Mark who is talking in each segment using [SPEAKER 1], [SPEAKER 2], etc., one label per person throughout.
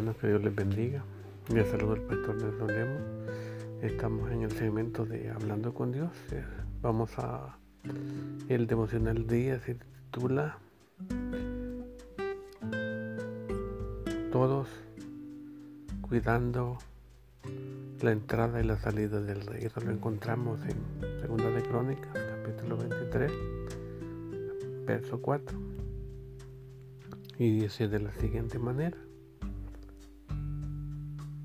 [SPEAKER 1] que Dios les bendiga. Les saludo al pastor Nelson Lemos. Estamos en el segmento de Hablando con Dios. Eh, vamos a el devocional día se titula Todos cuidando la entrada y la salida del rey. Eso lo encontramos en Segunda de Crónicas, capítulo 23, verso 4. Y dice de la siguiente manera.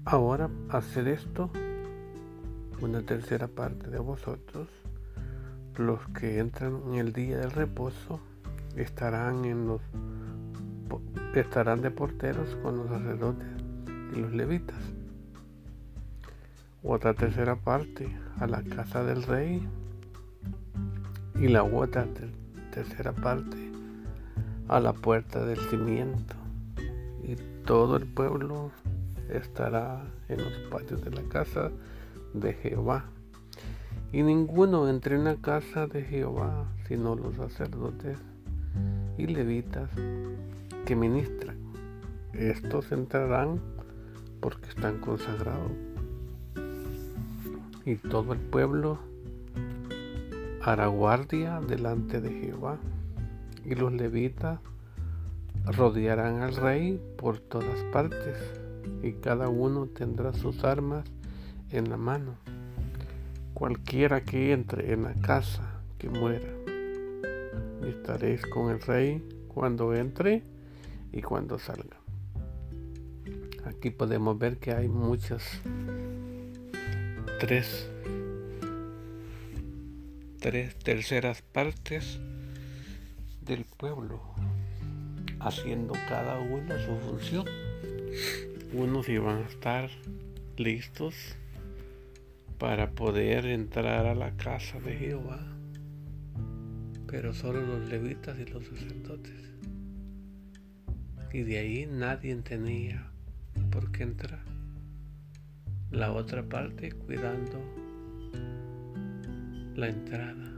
[SPEAKER 1] Ahora hacer esto una tercera parte de vosotros, los que entran en el día del reposo, estarán en los estarán de porteros con los sacerdotes y los levitas. Otra tercera parte a la casa del rey y la otra tercera parte a la puerta del cimiento. Y todo el pueblo estará en los patios de la casa de Jehová. Y ninguno entre en la casa de Jehová, sino los sacerdotes y levitas que ministran. Estos entrarán porque están consagrados. Y todo el pueblo hará guardia delante de Jehová. Y los levitas rodearán al rey por todas partes. Y cada uno tendrá sus armas en la mano. Cualquiera que entre en la casa que muera, estaréis con el rey cuando entre y cuando salga. Aquí podemos ver que hay muchas, tres, tres terceras partes del pueblo haciendo cada una su función. Unos iban a estar listos para poder entrar a la casa de Jehová, pero solo los levitas y los sacerdotes. Y de ahí nadie tenía por qué entrar. La otra parte cuidando la entrada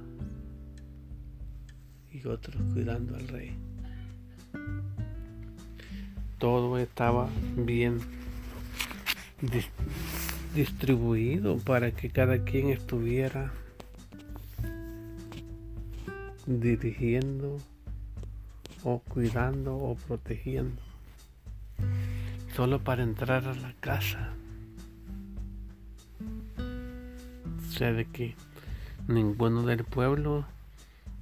[SPEAKER 1] y otros cuidando al rey. Todo estaba bien distribuido para que cada quien estuviera dirigiendo o cuidando o protegiendo. Solo para entrar a la casa. O sea de que ninguno del pueblo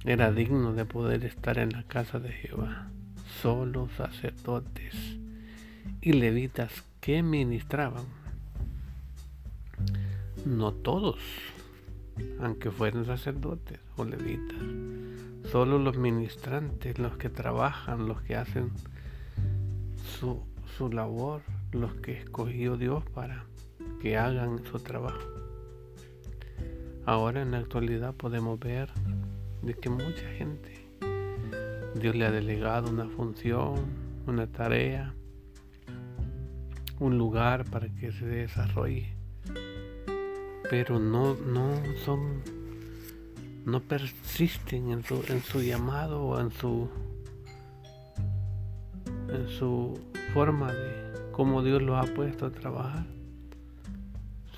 [SPEAKER 1] era digno de poder estar en la casa de Jehová solo sacerdotes y levitas que ministraban no todos, aunque fueran sacerdotes o levitas, solo los ministrantes, los que trabajan, los que hacen su, su labor, los que escogió Dios para que hagan su trabajo. Ahora en la actualidad podemos ver de que mucha gente Dios le ha delegado una función, una tarea, un lugar para que se desarrolle pero no, no son, no persisten en su, llamado o en su, en su forma de cómo Dios los ha puesto a trabajar.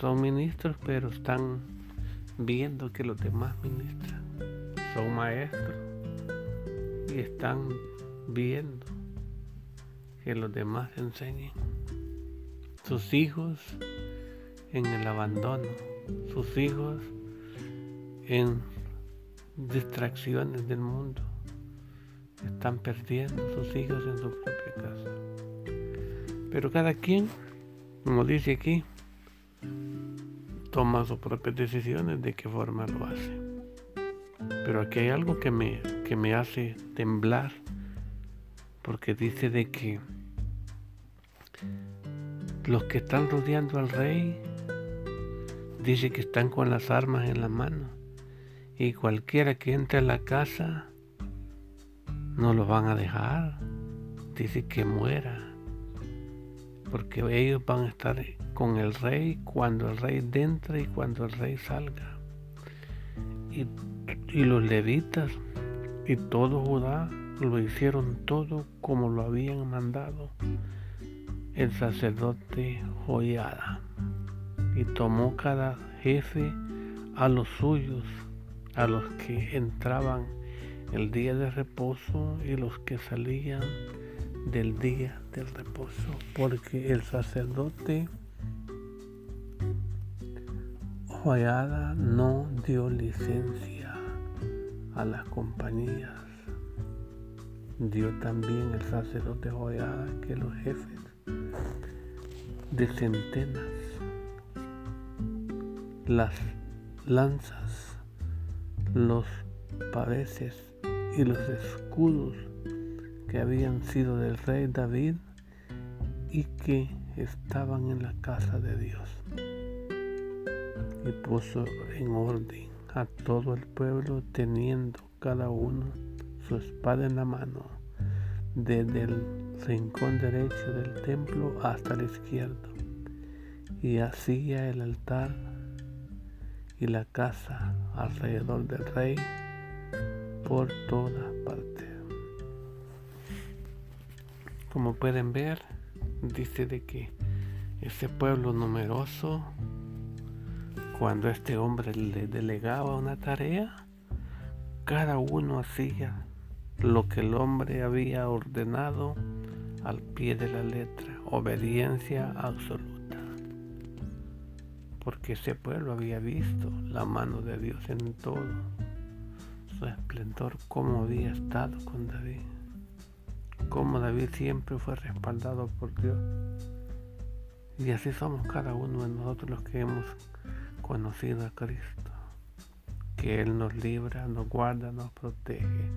[SPEAKER 1] Son ministros, pero están viendo que los demás ministran. Son maestros y están viendo que los demás enseñen. Sus hijos en el abandono sus hijos en distracciones del mundo. Están perdiendo sus hijos en su propia casa. Pero cada quien, como dice aquí, toma sus propias decisiones de qué forma lo hace. Pero aquí hay algo que me, que me hace temblar, porque dice de que los que están rodeando al rey dice que están con las armas en la mano y cualquiera que entre a la casa no lo van a dejar. Dice que muera. Porque ellos van a estar con el rey cuando el rey entre y cuando el rey salga. Y, y los levitas y todo Judá lo hicieron todo como lo habían mandado. El sacerdote Joyada y tomó cada jefe a los suyos, a los que entraban el día de reposo y los que salían del día del reposo, porque el sacerdote Joyada no dio licencia las compañías. Dio también el sacerdote Joyada que los jefes de centenas las lanzas, los paveses y los escudos que habían sido del rey David y que estaban en la casa de Dios. Y puso en orden a todo el pueblo teniendo cada uno su espada en la mano, desde el rincón derecho del templo hasta el izquierdo, y hacía el altar y la casa alrededor del rey por todas partes. Como pueden ver, dice de que ese pueblo numeroso, cuando este hombre le delegaba una tarea, cada uno hacía lo que el hombre había ordenado al pie de la letra, obediencia absoluta porque ese pueblo había visto la mano de Dios en todo, su esplendor, cómo había estado con David, cómo David siempre fue respaldado por Dios. Y así somos cada uno de nosotros los que hemos conocido a Cristo, que Él nos libra, nos guarda, nos protege,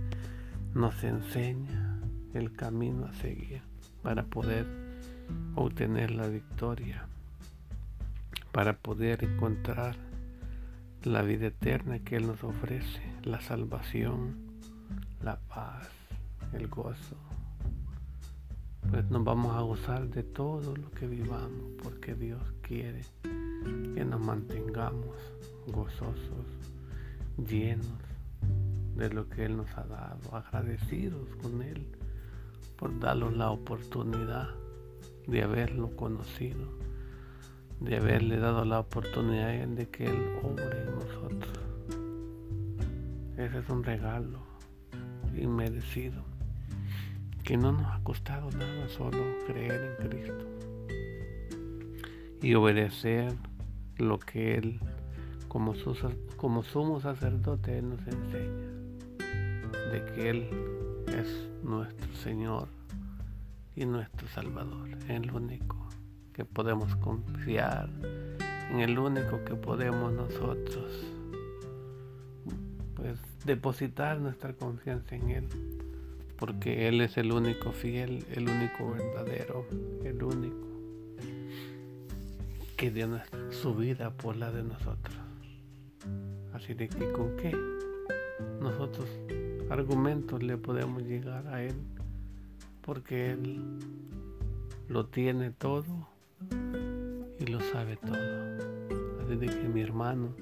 [SPEAKER 1] nos enseña el camino a seguir para poder obtener la victoria para poder encontrar la vida eterna que Él nos ofrece, la salvación, la paz, el gozo. Pues nos vamos a gozar de todo lo que vivamos, porque Dios quiere que nos mantengamos gozosos, llenos de lo que Él nos ha dado, agradecidos con Él por darnos la oportunidad de haberlo conocido de haberle dado la oportunidad de que Él obre en nosotros. Ese es un regalo inmerecido que no nos ha costado nada solo creer en Cristo y obedecer lo que Él como, su, como sumo sacerdote Él nos enseña de que Él es nuestro Señor y nuestro Salvador, es lo único que podemos confiar, en el único que podemos nosotros pues depositar nuestra confianza en Él, porque Él es el único fiel, el único verdadero, el único que dio su vida por la de nosotros. Así de que con qué nosotros argumentos le podemos llegar a Él, porque Él lo tiene todo y lo sabe todo. Así de que mi hermano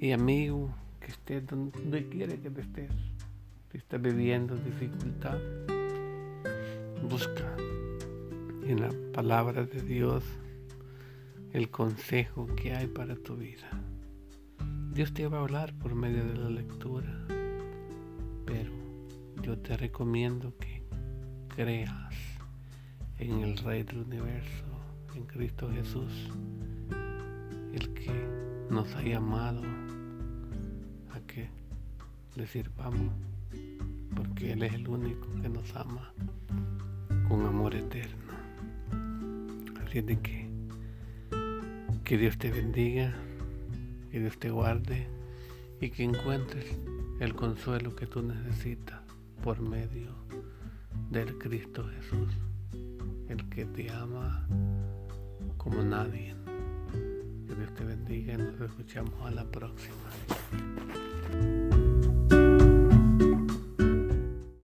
[SPEAKER 1] y amigo, que estés donde quiere que te estés, si estás viviendo dificultad, busca en la palabra de Dios el consejo que hay para tu vida. Dios te va a hablar por medio de la lectura, pero yo te recomiendo que creas en el Rey del Universo en Cristo Jesús, el que nos ha llamado a que le sirvamos, porque Él es el único que nos ama con amor eterno. Así de que, que Dios te bendiga, que Dios te guarde y que encuentres el consuelo que tú necesitas por medio del Cristo Jesús, el que te ama como nadie. Que Dios te bendiga y nos escuchamos a la próxima.